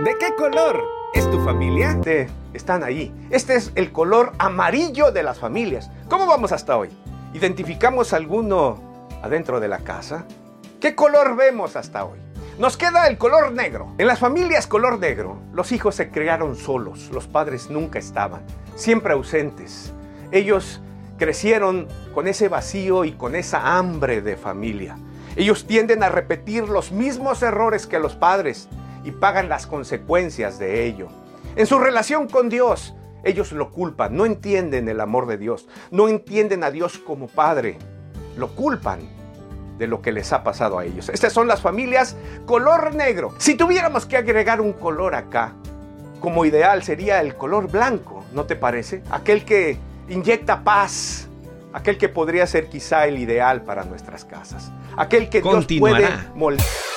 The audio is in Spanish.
¿De qué color es tu familia? De, están ahí. Este es el color amarillo de las familias. ¿Cómo vamos hasta hoy? ¿Identificamos alguno adentro de la casa? ¿Qué color vemos hasta hoy? Nos queda el color negro. En las familias color negro, los hijos se crearon solos, los padres nunca estaban, siempre ausentes. Ellos crecieron con ese vacío y con esa hambre de familia. Ellos tienden a repetir los mismos errores que los padres y pagan las consecuencias de ello. En su relación con Dios, ellos lo culpan, no entienden el amor de Dios, no entienden a Dios como Padre, lo culpan de lo que les ha pasado a ellos. Estas son las familias color negro. Si tuviéramos que agregar un color acá, como ideal sería el color blanco, ¿no te parece? Aquel que inyecta paz, aquel que podría ser quizá el ideal para nuestras casas, aquel que Dios puede moldear.